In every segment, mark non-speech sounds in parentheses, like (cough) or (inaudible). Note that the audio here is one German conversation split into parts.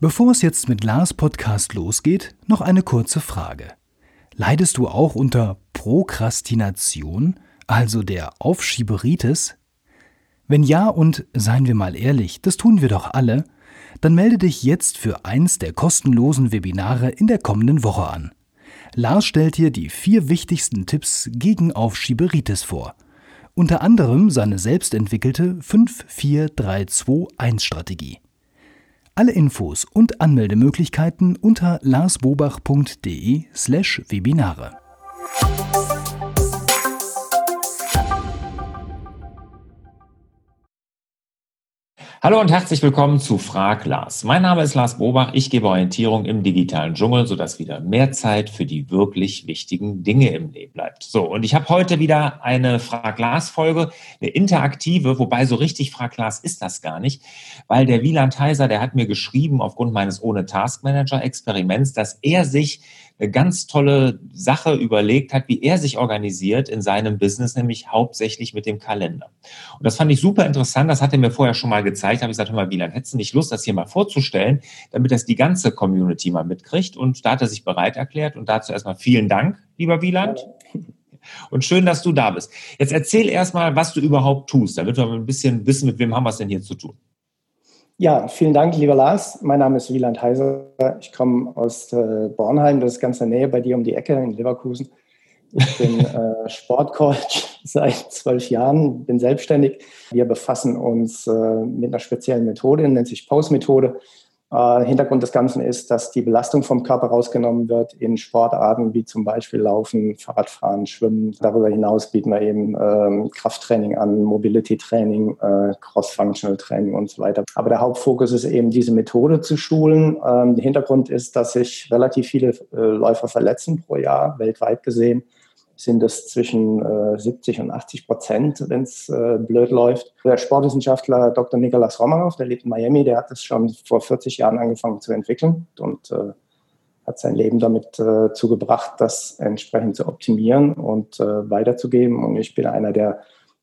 Bevor es jetzt mit Lars Podcast losgeht, noch eine kurze Frage. Leidest du auch unter Prokrastination, also der Aufschieberitis? Wenn ja und seien wir mal ehrlich, das tun wir doch alle, dann melde dich jetzt für eins der kostenlosen Webinare in der kommenden Woche an. Lars stellt dir die vier wichtigsten Tipps gegen Aufschieberitis vor. Unter anderem seine selbstentwickelte 54321-Strategie. Alle Infos und Anmeldemöglichkeiten unter larsbobach.de Hallo und herzlich willkommen zu Frag Lars. Mein Name ist Lars Bobach. Ich gebe Orientierung im digitalen Dschungel, sodass wieder mehr Zeit für die wirklich wichtigen Dinge im Leben bleibt. So, und ich habe heute wieder eine Frag Lars Folge, eine interaktive, wobei so richtig Frag Lars ist das gar nicht, weil der Wieland Heiser, der hat mir geschrieben aufgrund meines ohne Task Manager Experiments, dass er sich ganz tolle Sache überlegt hat, wie er sich organisiert in seinem Business, nämlich hauptsächlich mit dem Kalender. Und das fand ich super interessant. Das hat er mir vorher schon mal gezeigt. Da habe ich gesagt, hör mal, Wieland, hättest du nicht Lust, das hier mal vorzustellen, damit das die ganze Community mal mitkriegt? Und da hat er sich bereit erklärt. Und dazu erstmal vielen Dank, lieber Wieland. Und schön, dass du da bist. Jetzt erzähl erstmal, was du überhaupt tust, damit wir ein bisschen wissen, mit wem haben wir es denn hier zu tun. Ja, vielen Dank, lieber Lars. Mein Name ist Wieland Heiser. Ich komme aus äh, Bornheim, das ist ganz in der Nähe bei dir um die Ecke in Leverkusen. Ich bin (laughs) äh, Sportcoach (laughs) seit zwölf Jahren, bin selbstständig. Wir befassen uns äh, mit einer speziellen Methode, nennt sich Pause-Methode. Äh, Hintergrund des Ganzen ist, dass die Belastung vom Körper rausgenommen wird in Sportarten wie zum Beispiel Laufen, Fahrradfahren, Schwimmen. Darüber hinaus bieten wir eben ähm, Krafttraining an, Mobility-Training, äh, Cross-Functional-Training und so weiter. Aber der Hauptfokus ist eben, diese Methode zu schulen. Ähm, der Hintergrund ist, dass sich relativ viele äh, Läufer verletzen pro Jahr, weltweit gesehen sind es zwischen äh, 70 und 80 Prozent, wenn es äh, blöd läuft. Der Sportwissenschaftler Dr. Nikolaus Romanov, der lebt in Miami, der hat das schon vor 40 Jahren angefangen zu entwickeln und äh, hat sein Leben damit äh, zugebracht, das entsprechend zu optimieren und äh, weiterzugeben. Und ich bin einer der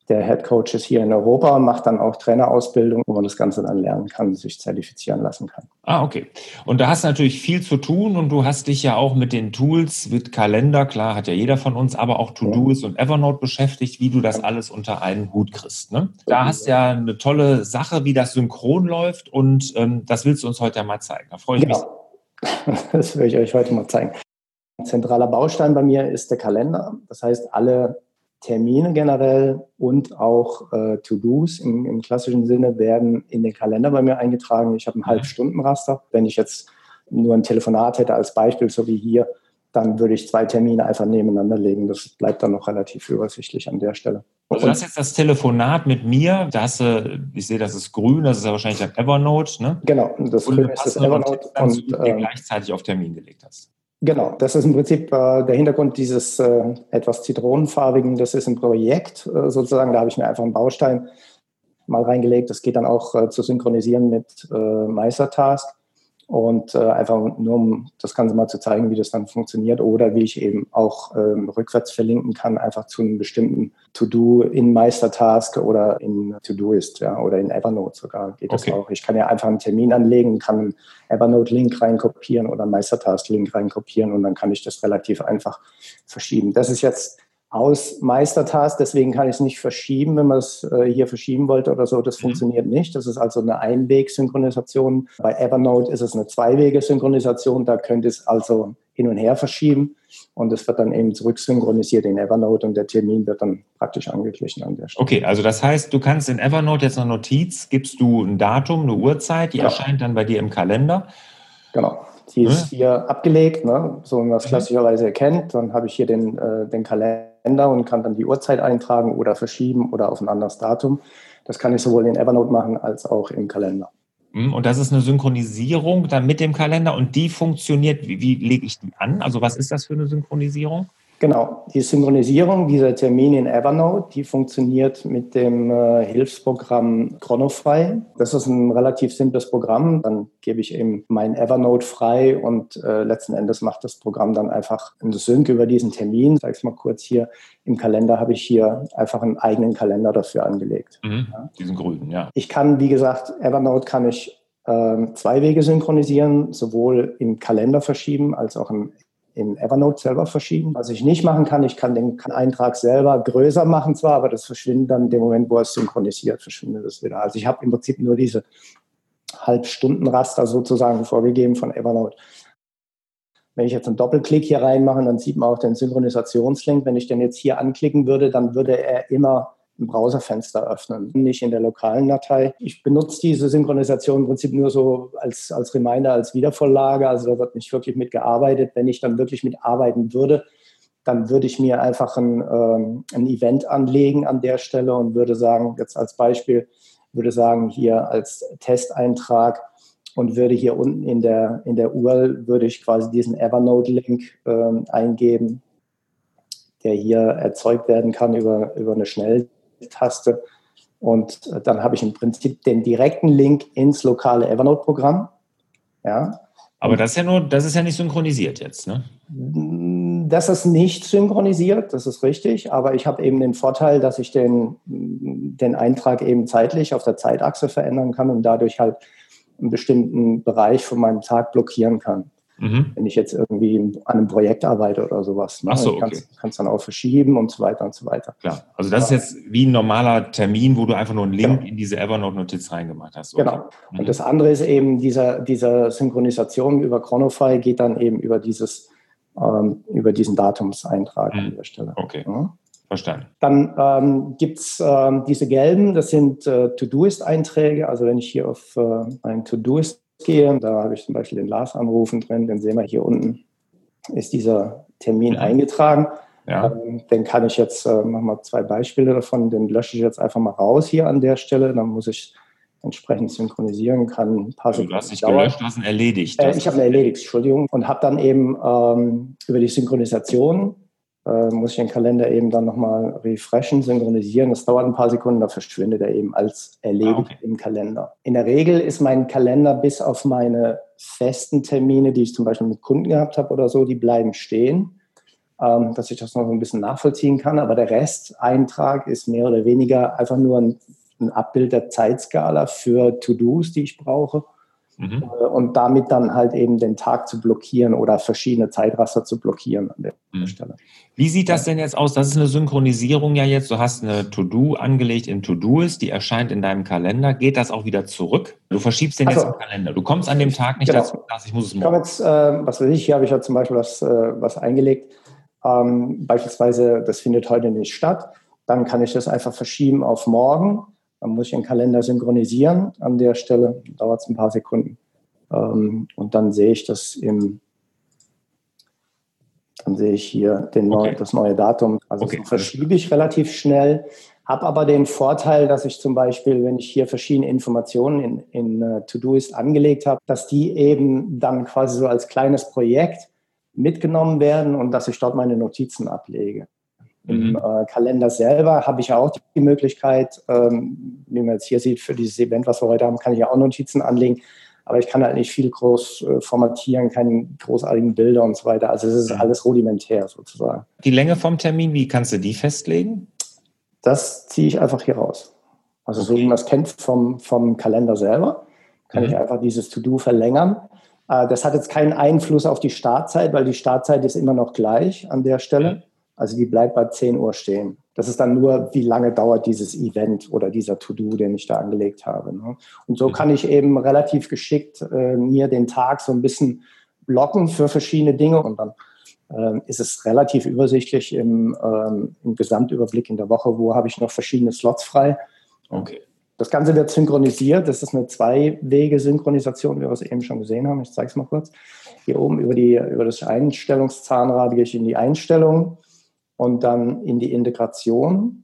der Head Coach ist hier in Europa, macht dann auch Trainerausbildung, wo man das Ganze dann lernen kann, sich zertifizieren lassen kann. Ah, okay. Und da hast du natürlich viel zu tun und du hast dich ja auch mit den Tools, mit Kalender, klar, hat ja jeder von uns, aber auch To-Do's ja. und Evernote beschäftigt, wie du das alles unter einen Hut kriegst. Ne? Da hast du ja eine tolle Sache, wie das synchron läuft und ähm, das willst du uns heute ja mal zeigen. Da freue ich genau. mich. (laughs) Das will ich euch heute mal zeigen. Ein zentraler Baustein bei mir ist der Kalender. Das heißt, alle Termine generell und auch äh, To-Dos im, im, klassischen Sinne werden in den Kalender bei mir eingetragen. Ich habe ein mhm. Halbstundenraster. Wenn ich jetzt nur ein Telefonat hätte als Beispiel, so wie hier, dann würde ich zwei Termine einfach nebeneinander legen. Das bleibt dann noch relativ übersichtlich an der Stelle. Also du hast jetzt das Telefonat mit mir, da hast du, ich sehe, das ist grün, das ist ja wahrscheinlich ein Evernote, ne? Genau, das grün ist das Evernote. Und, und äh, gleichzeitig auf Termin gelegt hast. Genau, das ist im Prinzip äh, der Hintergrund dieses äh, etwas zitronenfarbigen. Das ist ein Projekt äh, sozusagen. Da habe ich mir einfach einen Baustein mal reingelegt. Das geht dann auch äh, zu synchronisieren mit äh, Meistertask. Und äh, einfach nur, um das Ganze mal zu zeigen, wie das dann funktioniert oder wie ich eben auch ähm, rückwärts verlinken kann, einfach zu einem bestimmten To-Do in Meistertask oder in To-Doist, ja, oder in Evernote sogar geht okay. das auch. Ich kann ja einfach einen Termin anlegen, kann einen Evernote-Link reinkopieren oder einen Meistertask-Link reinkopieren und dann kann ich das relativ einfach verschieben. Das ist jetzt aus Meistertask, deswegen kann ich es nicht verschieben, wenn man es äh, hier verschieben wollte oder so. Das mhm. funktioniert nicht. Das ist also eine Einweg-Synchronisation. Bei Evernote ist es eine Zweiwege-Synchronisation. Da könnte es also hin und her verschieben und es wird dann eben zurücksynchronisiert in Evernote und der Termin wird dann praktisch angeglichen an der Stelle. Okay, also das heißt, du kannst in Evernote jetzt eine Notiz, gibst du ein Datum, eine Uhrzeit, die ja. erscheint dann bei dir im Kalender. Genau. Die ist hm? hier abgelegt, ne? so wie man es mhm. klassischerweise erkennt. Dann habe ich hier den, äh, den Kalender und kann dann die Uhrzeit eintragen oder verschieben oder auf ein anderes Datum. Das kann ich sowohl in Evernote machen als auch im Kalender. Hm, und das ist eine Synchronisierung dann mit dem Kalender und die funktioniert, wie, wie lege ich die an? Also was ist das für eine Synchronisierung? Genau, die Synchronisierung dieser Termine in Evernote, die funktioniert mit dem äh, Hilfsprogramm Chronofrei. Das ist ein relativ simples Programm. Dann gebe ich eben mein Evernote frei und äh, letzten Endes macht das Programm dann einfach eine Sync über diesen Termin. Ich sage es mal kurz hier. Im Kalender habe ich hier einfach einen eigenen Kalender dafür angelegt. Mhm, ja. Diesen grünen, ja. Ich kann, wie gesagt, Evernote kann ich ähm, zwei Wege synchronisieren, sowohl im Kalender verschieben als auch im, in Evernote selber verschieben. Was ich nicht machen kann, ich kann den Eintrag selber größer machen zwar, aber das verschwindet dann in dem Moment, wo es synchronisiert, verschwindet es wieder. Also ich habe im Prinzip nur diese Halbstundenraster sozusagen vorgegeben von Evernote. Wenn ich jetzt einen Doppelklick hier reinmache, dann sieht man auch den Synchronisationslink. Wenn ich den jetzt hier anklicken würde, dann würde er immer ein Browserfenster öffnen, nicht in der lokalen Datei. Ich benutze diese Synchronisation im Prinzip nur so als, als Reminder, als Wiedervorlage. Also da wird nicht wirklich mitgearbeitet. Wenn ich dann wirklich mitarbeiten würde, dann würde ich mir einfach ein, ähm, ein Event anlegen an der Stelle und würde sagen, jetzt als Beispiel, würde sagen, hier als Testeintrag und würde hier unten in der, in der URL, würde ich quasi diesen Evernote-Link ähm, eingeben, der hier erzeugt werden kann über, über eine Schnelltaste. Und dann habe ich im Prinzip den direkten Link ins lokale Evernote-Programm. Ja. Aber das ist ja nur, das ist ja nicht synchronisiert jetzt, ne? Das ist nicht synchronisiert, das ist richtig, aber ich habe eben den Vorteil, dass ich den, den Eintrag eben zeitlich auf der Zeitachse verändern kann und dadurch halt einen bestimmten Bereich von meinem Tag blockieren kann. Mhm. Wenn ich jetzt irgendwie an einem Projekt arbeite oder sowas. Ne? Ach so, okay. Ich kann es dann auch verschieben und so weiter und so weiter. Klar, also das ja. ist jetzt wie ein normaler Termin, wo du einfach nur einen Link genau. in diese Evernote-Notiz reingemacht hast. Okay. Genau. Mhm. Und das andere ist eben, dieser, dieser Synchronisation über Chronofy geht dann eben über dieses, ähm, über diesen Datumseintrag mhm. an der Stelle. Okay. Ja. Verstanden. Dann ähm, gibt es ähm, diese gelben, das sind äh, To-Doist-Einträge. Also wenn ich hier auf äh, ein To-Doist gehe, da habe ich zum Beispiel den Lars anrufen drin, den sehen wir hier unten, ist dieser Termin mhm. eingetragen. Ja. Ähm, den kann ich jetzt, äh, machen wir zwei Beispiele davon, den lösche ich jetzt einfach mal raus hier an der Stelle. Dann muss ich entsprechend synchronisieren, kann ein paar Sekunden. Du hast nicht gelöscht, du hast ihn erledigt. Äh, ich habe ihn erledigt, Entschuldigung. Und habe dann eben ähm, über die Synchronisation äh, muss ich den Kalender eben dann nochmal refreshen, synchronisieren. Das dauert ein paar Sekunden, da verschwindet er eben als erledigt ah, okay. im Kalender. In der Regel ist mein Kalender bis auf meine festen Termine, die ich zum Beispiel mit Kunden gehabt habe oder so, die bleiben stehen, ähm, dass ich das noch ein bisschen nachvollziehen kann. Aber der Resteintrag ist mehr oder weniger einfach nur ein, ein Abbild der Zeitskala für To-Dos, die ich brauche Mhm. Äh, und damit dann halt eben den Tag zu blockieren oder verschiedene Zeitraster zu blockieren an der mhm. Stelle. Wie sieht das denn jetzt aus? Das ist eine Synchronisierung ja jetzt. Du hast eine To-Do angelegt in To-Doist, die erscheint in deinem Kalender. Geht das auch wieder zurück? Du verschiebst den also, jetzt im Kalender. Du kommst an dem Tag nicht genau. dazu, ich muss es morgen. Ich jetzt, äh, was weiß ich, hier habe ich ja zum Beispiel was, äh, was eingelegt. Ähm, beispielsweise, das findet heute nicht statt. Dann kann ich das einfach verschieben auf morgen dann muss ich den Kalender synchronisieren. An der Stelle dauert es ein paar Sekunden. Ähm, und dann sehe ich das im, dann sehe ich hier den neu, okay. das neue Datum. Also okay. das verschiebe ich relativ schnell, habe aber den Vorteil, dass ich zum Beispiel, wenn ich hier verschiedene Informationen in, in uh, To-Doist angelegt habe, dass die eben dann quasi so als kleines Projekt mitgenommen werden und dass ich dort meine Notizen ablege. Im mhm. äh, Kalender selber habe ich ja auch die Möglichkeit, ähm, wie man jetzt hier sieht, für dieses Event, was wir heute haben, kann ich ja auch Notizen anlegen. Aber ich kann halt nicht viel groß äh, formatieren, keine großartigen Bilder und so weiter. Also es ist mhm. alles rudimentär sozusagen. Die Länge vom Termin, wie kannst du die festlegen? Das ziehe ich einfach hier raus. Also okay. so wie man es kennt vom, vom Kalender selber, kann mhm. ich einfach dieses To-Do verlängern. Äh, das hat jetzt keinen Einfluss auf die Startzeit, weil die Startzeit ist immer noch gleich an der Stelle. Also die bleibt bei 10 Uhr stehen. Das ist dann nur, wie lange dauert dieses Event oder dieser To-Do, den ich da angelegt habe. Ne? Und so mhm. kann ich eben relativ geschickt äh, mir den Tag so ein bisschen blocken für verschiedene Dinge und dann äh, ist es relativ übersichtlich im, ähm, im Gesamtüberblick in der Woche, wo habe ich noch verschiedene Slots frei. Okay. Das Ganze wird synchronisiert. Das ist eine Zwei-Wege-Synchronisation, wie wir es eben schon gesehen haben. Ich zeige es mal kurz. Hier oben über, die, über das Einstellungszahnrad gehe ich in die Einstellung und dann in die Integration.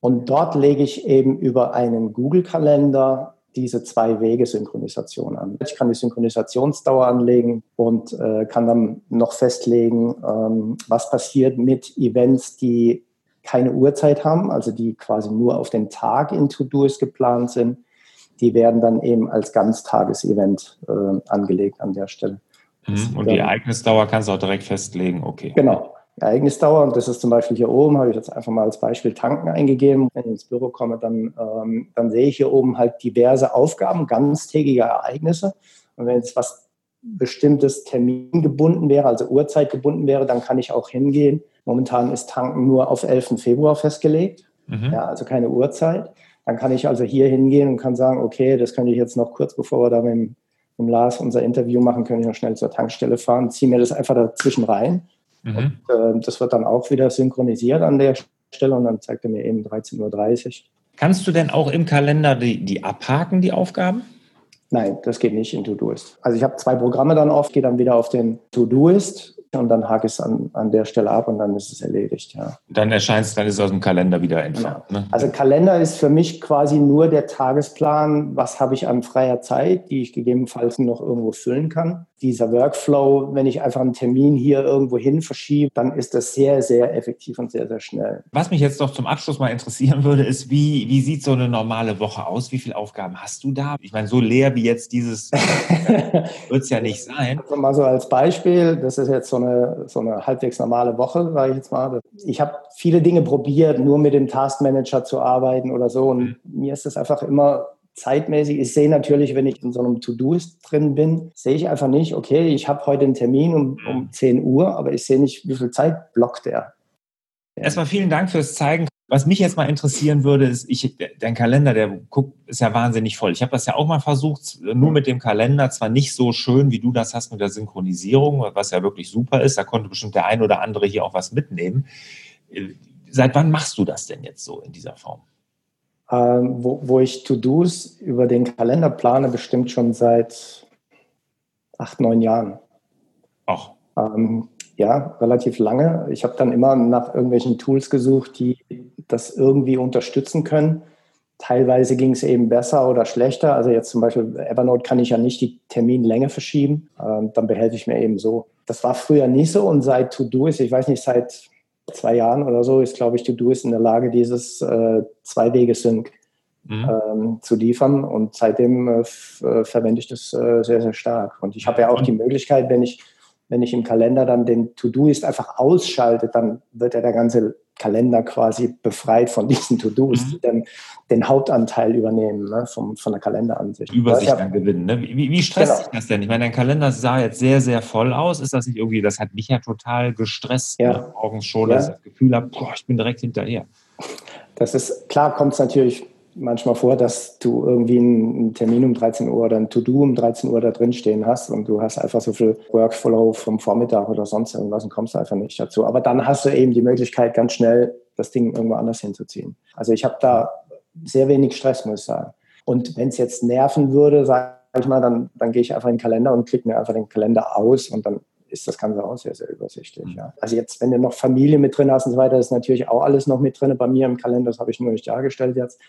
Und dort lege ich eben über einen Google-Kalender diese zwei Wege Synchronisation an. Ich kann die Synchronisationsdauer anlegen und äh, kann dann noch festlegen, ähm, was passiert mit Events, die keine Uhrzeit haben, also die quasi nur auf den Tag in To-Do's geplant sind. Die werden dann eben als Ganztagesevent äh, angelegt an der Stelle. Mhm. Und die Ereignisdauer kannst du auch direkt festlegen, okay. Genau. Ereignisdauer. Und das ist zum Beispiel hier oben, habe ich jetzt einfach mal als Beispiel Tanken eingegeben. Wenn ich ins Büro komme, dann, ähm, dann sehe ich hier oben halt diverse Aufgaben, ganztägige Ereignisse. Und wenn jetzt was bestimmtes Termin gebunden wäre, also Uhrzeit gebunden wäre, dann kann ich auch hingehen. Momentan ist Tanken nur auf 11. Februar festgelegt, mhm. ja, also keine Uhrzeit. Dann kann ich also hier hingehen und kann sagen, okay, das könnte ich jetzt noch kurz bevor wir da mit dem, mit dem Lars unser Interview machen, könnte ich noch schnell zur Tankstelle fahren, ziehe mir das einfach dazwischen rein. Mhm. Und äh, das wird dann auch wieder synchronisiert an der Stelle und dann zeigt er mir eben 13.30 Uhr. Kannst du denn auch im Kalender die, die abhaken, die Aufgaben? Nein, das geht nicht in To-Doist. Also ich habe zwei Programme dann oft, gehe dann wieder auf den To-Doist und dann hake ich es an, an der Stelle ab und dann ist es erledigt, ja. Dann erscheint es, dann ist es aus dem Kalender wieder entfernt. Genau. Ne? Also Kalender ist für mich quasi nur der Tagesplan, was habe ich an freier Zeit, die ich gegebenenfalls noch irgendwo füllen kann. Dieser Workflow, wenn ich einfach einen Termin hier irgendwo hin verschiebe, dann ist das sehr, sehr effektiv und sehr, sehr schnell. Was mich jetzt noch zum Abschluss mal interessieren würde, ist, wie, wie sieht so eine normale Woche aus? Wie viele Aufgaben hast du da? Ich meine, so leer wie jetzt dieses (laughs) wird es ja nicht sein. Also mal so als Beispiel, das ist jetzt so eine, so eine halbwegs normale Woche, sage ich jetzt mal. Ich habe viele Dinge probiert, nur mit dem Taskmanager zu arbeiten oder so. Und mhm. mir ist das einfach immer zeitmäßig. Ich sehe natürlich, wenn ich in so einem To-Do drin bin, sehe ich einfach nicht, okay, ich habe heute einen Termin um, um 10 Uhr, aber ich sehe nicht, wie viel Zeit blockt er. Erstmal vielen Dank fürs Zeigen. Was mich jetzt mal interessieren würde, ist, ich, dein Kalender, der guckt, ist ja wahnsinnig voll. Ich habe das ja auch mal versucht, nur mit dem Kalender, zwar nicht so schön, wie du das hast mit der Synchronisierung, was ja wirklich super ist. Da konnte bestimmt der ein oder andere hier auch was mitnehmen. Seit wann machst du das denn jetzt so in dieser Form? Ähm, wo, wo ich To-Dos über den Kalender plane, bestimmt schon seit acht, neun Jahren. Ach. Ähm, ja, relativ lange. Ich habe dann immer nach irgendwelchen Tools gesucht, die das irgendwie unterstützen können. Teilweise ging es eben besser oder schlechter. Also jetzt zum Beispiel Evernote kann ich ja nicht die Terminlänge verschieben. Ähm, dann behelfe ich mir eben so. Das war früher nicht so und seit To-Do ist, ich weiß nicht, seit zwei Jahren oder so ist, glaube ich, To-Do ist in der Lage, dieses äh, Zwei-Wege-Sync mhm. ähm, zu liefern. Und seitdem äh, äh verwende ich das äh, sehr, sehr stark. Und ich habe ja auch die Möglichkeit, wenn ich wenn ich im Kalender dann den To-Do-Ist einfach ausschalte, dann wird ja der ganze Kalender quasi befreit von (laughs) diesen To-Dos, mhm. die dann den Hauptanteil übernehmen ne, vom, von der Kalenderansicht. Übersicht dann gewinnen. Ne? Wie, wie stresst genau. sich das denn? Ich meine, dein Kalender sah jetzt sehr, sehr voll aus. Ist das nicht irgendwie, das hat mich ja total gestresst, ja. ne? morgens schon, ja. dass ich das Gefühl habe, boah, ich bin direkt hinterher. Das ist, klar kommt es natürlich manchmal vor, dass du irgendwie einen Termin um 13 Uhr oder ein To-Do um 13 Uhr da drin stehen hast und du hast einfach so viel Workflow vom Vormittag oder sonst irgendwas und kommst einfach nicht dazu. Aber dann hast du eben die Möglichkeit, ganz schnell das Ding irgendwo anders hinzuziehen. Also ich habe da sehr wenig Stress, muss ich sagen. Und wenn es jetzt nerven würde, sage ich mal, dann, dann gehe ich einfach in den Kalender und klicke mir einfach den Kalender aus und dann ist das Ganze auch sehr, sehr übersichtlich. Ja. Also jetzt, wenn du noch Familie mit drin hast und so weiter, ist natürlich auch alles noch mit drin. Bei mir im Kalender, das habe ich nur nicht dargestellt jetzt.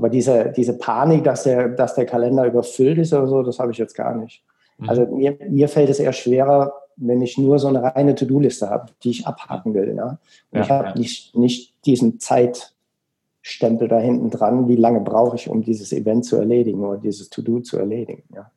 Aber diese, diese Panik, dass der, dass der Kalender überfüllt ist oder so, das habe ich jetzt gar nicht. Mhm. Also mir, mir fällt es eher schwerer, wenn ich nur so eine reine To-Do-Liste habe, die ich abhaken will. Ja? ja ich habe ja. nicht, nicht diesen Zeitstempel da hinten dran, wie lange brauche ich, um dieses Event zu erledigen oder dieses To-Do zu erledigen. Ja?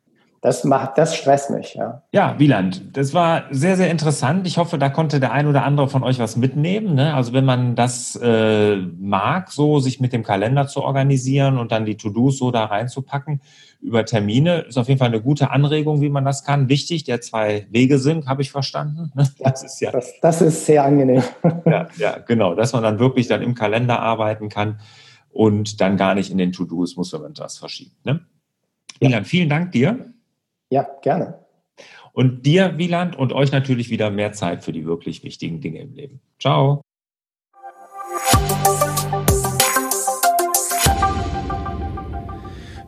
Das macht, das stresst mich, ja. Ja, Wieland, das war sehr, sehr interessant. Ich hoffe, da konnte der ein oder andere von euch was mitnehmen. Ne? Also wenn man das äh, mag, so sich mit dem Kalender zu organisieren und dann die To-Dos so da reinzupacken über Termine, ist auf jeden Fall eine gute Anregung, wie man das kann. Wichtig, der zwei Wege sind, habe ich verstanden. Ne? Das ist ja. Das, das ist sehr angenehm. (laughs) Ja, ja, genau, dass man dann wirklich dann im Kalender arbeiten kann und dann gar nicht in den To-Dos muss, wenn man das verschiebt. Ne? Wieland, vielen Dank dir. Ja, gerne. Und dir, Wieland, und euch natürlich wieder mehr Zeit für die wirklich wichtigen Dinge im Leben. Ciao.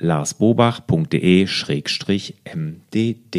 larsbobach.de-mdd.